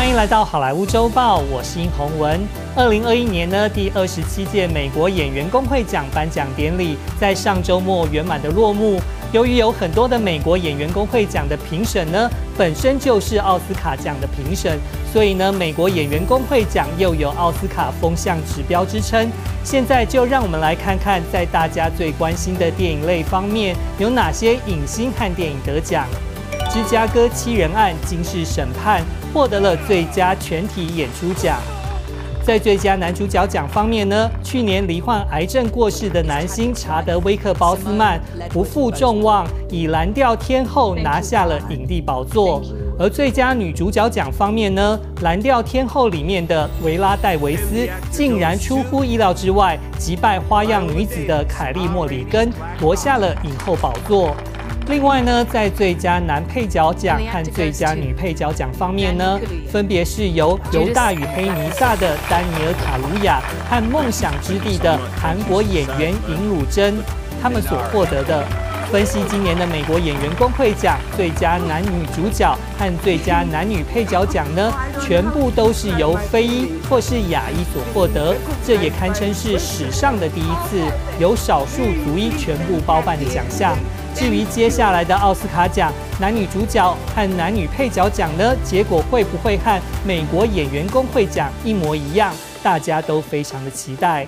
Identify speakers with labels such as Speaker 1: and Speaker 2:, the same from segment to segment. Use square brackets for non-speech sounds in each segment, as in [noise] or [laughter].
Speaker 1: 欢迎来到好莱坞周报，我是殷宏文。二零二一年呢，第二十七届美国演员工会奖颁奖典礼在上周末圆满的落幕。由于有很多的美国演员工会奖的评审呢，本身就是奥斯卡奖的评审，所以呢，美国演员工会奖又有奥斯卡风向指标之称。现在就让我们来看看，在大家最关心的电影类方面，有哪些影星和电影得奖。《芝加哥七人案：惊世审判》获得了最佳全体演出奖。在最佳男主角奖方面呢，去年罹患癌症过世的男星查德威克·鲍斯曼不负众望，以《蓝调天后》拿下了影帝宝座。而最佳女主角奖方面呢，《蓝调天后》里面的维拉·戴维斯竟然出乎意料之外，击败《花样女子》的凯莉·莫里根，夺下了影后宝座。另外呢，在最佳男配角奖和最佳女配角奖方面呢，分别是由《犹大与黑弥撒》的丹尼尔·卡鲁亚和《梦想之地》的韩国演员尹汝贞他们所获得的。分析今年的美国演员工会奖最佳男女主角和最佳男女配角奖呢，全部都是由非裔或是亚裔所获得，这也堪称是史上的第一次由少数族裔全部包办的奖项。至于接下来的奥斯卡奖男女主角和男女配角奖呢，结果会不会和美国演员工会奖一模一样？大家都非常的期待。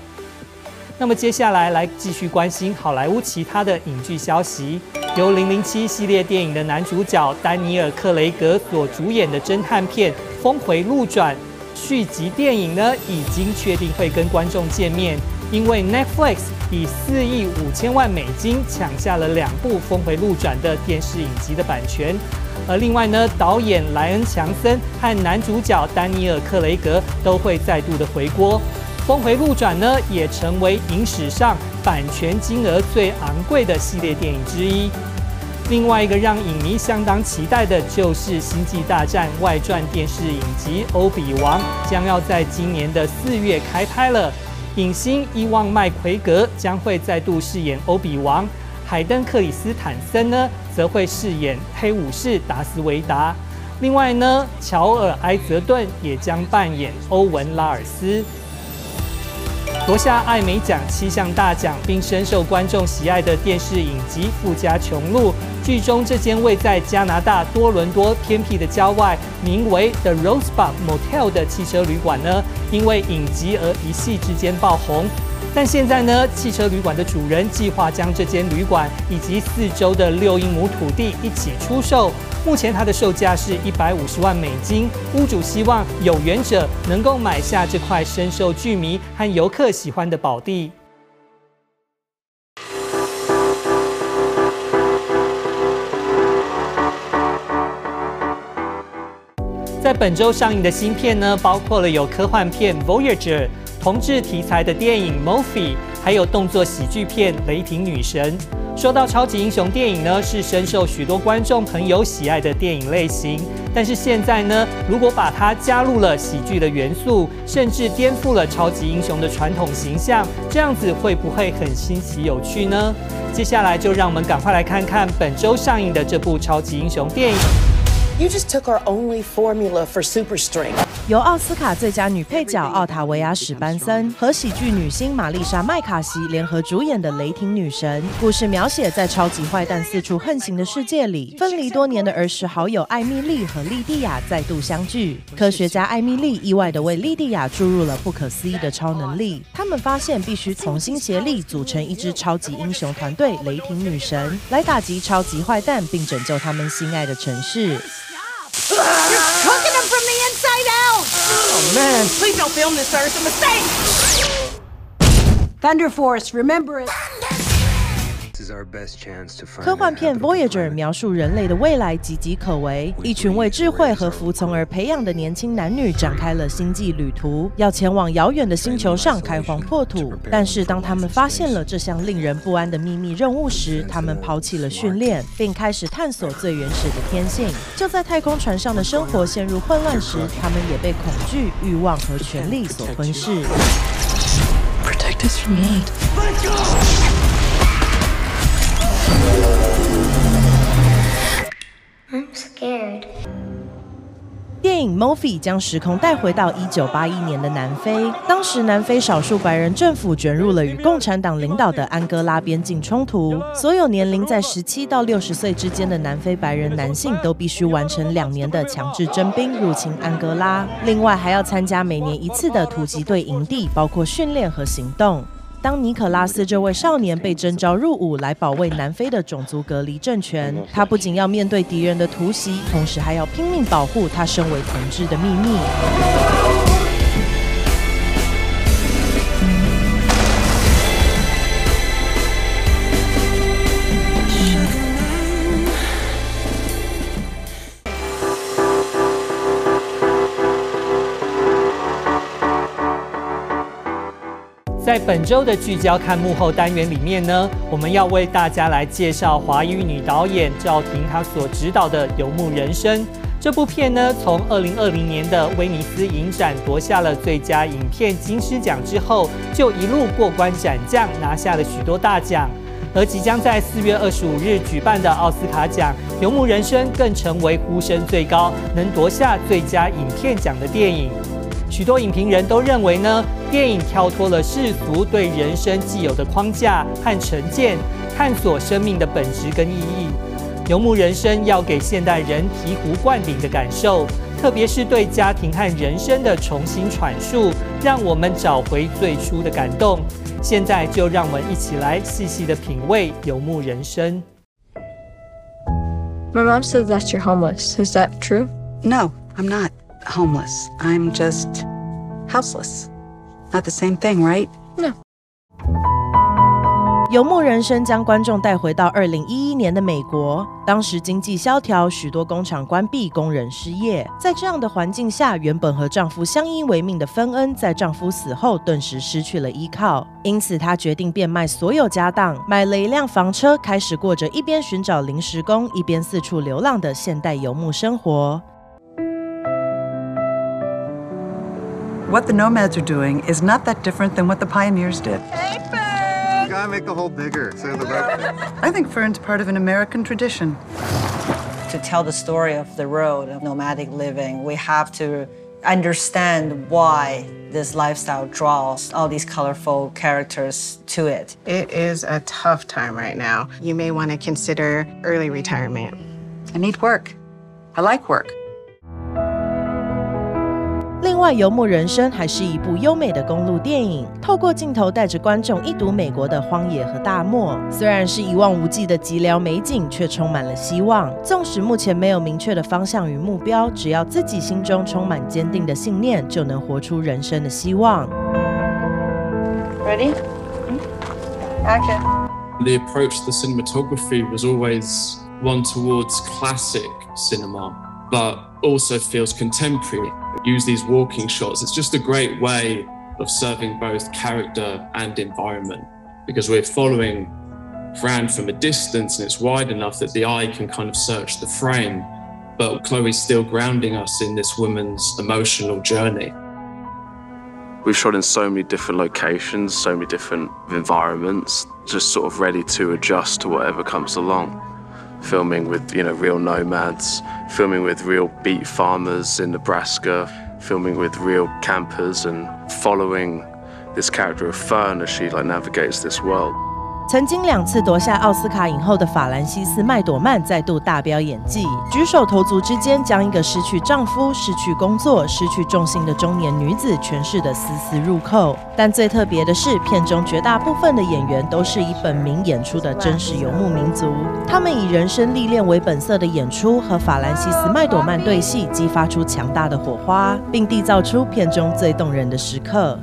Speaker 1: 那么接下来来继续关心好莱坞其他的影剧消息。由《零零七》系列电影的男主角丹尼尔·克雷格所主演的侦探片《峰回路转》续集电影呢，已经确定会跟观众见面。因为 Netflix 以四亿五千万美金抢下了两部《峰回路转》的电视影集的版权，而另外呢，导演莱恩·强森和男主角丹尼尔·克雷格都会再度的回锅，《峰回路转》呢也成为影史上版权金额最昂贵的系列电影之一。另外一个让影迷相当期待的就是《星际大战外传》电视影集《欧比王》将要在今年的四月开拍了。影星伊旺麦奎格将会再度饰演欧比王，海登克里斯坦森呢则会饰演黑武士达斯维达。另外呢，乔尔埃泽顿也将扮演欧文拉尔斯。夺下艾美奖七项大奖，并深受观众喜爱的电视影集《富家穷路》，剧中这间位在加拿大多伦多偏僻的郊外，名为 The Rosebud Motel 的汽车旅馆呢，因为影集而一夕之间爆红。但现在呢，汽车旅馆的主人计划将这间旅馆以及四周的六英亩土地一起出售。目前它的售价是一百五十万美金。屋主希望有缘者能够买下这块深受剧迷和游客喜欢的宝地。本周上映的新片呢，包括了有科幻片《Voyager》。同志题材的电影《Movie》，还有动作喜剧片《雷霆女神》。说到超级英雄电影呢，是深受许多观众朋友喜爱的电影类型。但是现在呢，如果把它加入了喜剧的元素，甚至颠覆了超级英雄的传统形象，这样子会不会很新奇有趣呢？接下来就让我们赶快来看看本周上映的这部超级英雄电影。
Speaker 2: You just took our only formula for super strength.
Speaker 3: 由奥斯卡最佳女配角奥塔维亚·史班森和喜剧女星玛丽莎·麦卡锡联合主演的《雷霆女神》，故事描写在超级坏蛋四处横行的世界里，分离多年的儿时好友艾米丽和莉蒂亚再度相聚。科学家艾米丽意外地为莉蒂亚注入了不可思议的超能力，他们发现必须同心协力组成一支超级英雄团队——雷霆女神，来打击超级坏蛋，并拯救他们心爱的城市。
Speaker 2: You're cooking them from the inside out!
Speaker 4: Oh man, please don't film this, sir. It's a mistake!
Speaker 2: Thunder Force, remember it.
Speaker 3: 科幻片《Voyager》描述人类的未来岌岌可危，一群为智慧和服从而培养的年轻男女展开了星际旅途，要前往遥远的星球上开荒破土。但是当他们发现了这项令人不安的秘密任务时，他们抛弃了训练，并开始探索最原始的天性。就在太空船上的生活陷入混乱时，他们也被恐惧、欲望和权力所吞噬。
Speaker 5: Protect us from need.
Speaker 3: 电影《Movie》将时空带回到一九八一年的南非，当时南非少数白人政府卷入了与共产党领导的安哥拉边境冲突，所有年龄在十七到六十岁之间的南非白人男性都必须完成两年的强制征兵入侵安哥拉，另外还要参加每年一次的突击队营地，包括训练和行动。当尼可拉斯这位少年被征召入伍来保卫南非的种族隔离政权，他不仅要面对敌人的突袭，同时还要拼命保护他身为同志的秘密。
Speaker 1: 在本周的聚焦看幕后单元里面呢，我们要为大家来介绍华语女导演赵婷她所执导的《游牧人生》这部片呢，从二零二零年的威尼斯影展夺下了最佳影片金狮奖之后，就一路过关斩将，拿下了许多大奖。而即将在四月二十五日举办的奥斯卡奖，《游牧人生》更成为呼声最高，能夺下最佳影片奖的电影。许多影评人都认为呢，电影跳脱了世俗对人生既有的框架和成见，探索生命的本质跟意义。游牧人生要给现代人醍醐灌顶的感受，特别是对家庭和人生的重新阐述，让我们找回最初的感动。现在就让我们一起来细细的品味游牧人生。
Speaker 6: My mom says that you're homeless. Is that true?
Speaker 7: No, I'm not. Homeless. I'm just houseless. Not the same thing, right?
Speaker 6: No.
Speaker 3: 游牧人生将观众带回到二零一一年的美国，当时经济萧条，许多工厂关闭，工人失业。在这样的环境下，原本和丈夫相依为命的芬恩，在丈夫死后顿时失去了依靠，因此她决定变卖所有家当，买了一辆房车，开始过着一边寻找临时工，一边四处流浪的现代游牧生活。
Speaker 7: What the nomads are doing is not that different than what the pioneers did.
Speaker 8: Hey, Fern! You gotta make the hole bigger. So the [laughs]
Speaker 7: I think Fern's part of an American tradition.
Speaker 9: To tell the story of the road of nomadic living, we have to understand why this lifestyle draws all these colorful characters to it.
Speaker 10: It is a tough time right now. You may want to consider early retirement.
Speaker 7: I need work. I like work.
Speaker 3: 另外，《游牧人生》还是一部优美的公路电影，透过镜头带着观众一睹美国的荒野和大漠。虽然是一望无际的寂寥美景，却充满了希望。纵使目前没有明确的方向与目标，只要自己心中充满坚定的信念，就能活出人生的希望。
Speaker 9: Ready? Action.
Speaker 11: The approach to the cinematography was always one towards classic cinema, but also feels contemporary. Use these walking shots. It's just a great way of serving both character and environment because we're following Fran from a distance and it's wide enough that the eye can kind of search the frame, but Chloe's still grounding us in this woman's emotional journey.
Speaker 12: We've shot in so many different locations, so many different environments, just sort of ready to adjust to whatever comes along. Filming with, you know, real nomads, filming with real beet farmers in Nebraska, filming with real campers and following this character of Fern as she like navigates this world.
Speaker 3: 曾经两次夺下奥斯卡影后的法兰西斯麦朵曼再度大飙演技，举手投足之间将一个失去丈夫、失去工作、失去重心的中年女子诠释得丝丝入扣。但最特别的是，片中绝大部分的演员都是以本名演出的真实游牧民族，他们以人生历练为本色的演出和法兰西斯麦朵曼对戏，激发出强大的火花，并缔造出片中最动人的时刻。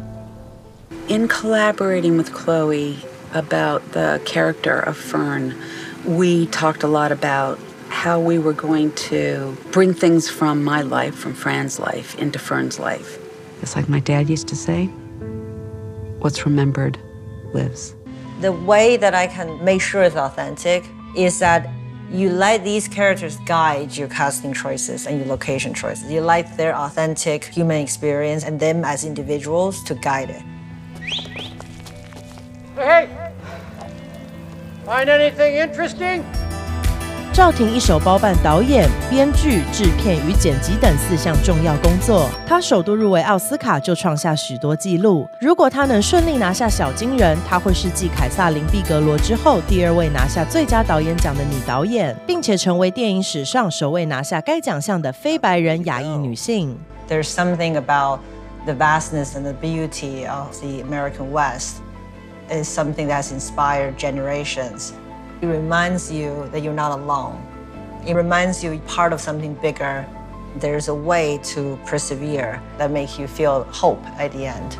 Speaker 7: In collaborating with Chloe. About the character of Fern, we talked a lot about how we were going to bring things from my life, from Fran's life, into Fern's life. It's like my dad used to say what's remembered lives.
Speaker 9: The way that I can make sure it's authentic is that you let these characters guide your casting choices and your location choices. You like their authentic human experience and them as individuals to guide it.
Speaker 13: Hey! Find anything interesting?
Speaker 3: 赵婷一手包办导演、编剧、制片与剪辑等四项重要工作。她首度入围奥斯卡就创下许多纪录。如果她能顺利拿下小金人，她会是继凯撒琳·毕格罗之后第二位拿下最佳导演奖的女导演，并且成为电影史上首位拿下该奖项的非白人亚裔女性。
Speaker 9: There's something about the vastness and the beauty of the American West is something that's inspired generations. It reminds you that you're not alone. It reminds you part of something bigger. There's a way to persevere that makes you feel hope at the end.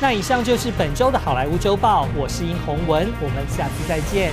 Speaker 1: 那以上就是本周的好莱坞周报，我是殷宏文，我们下次再见。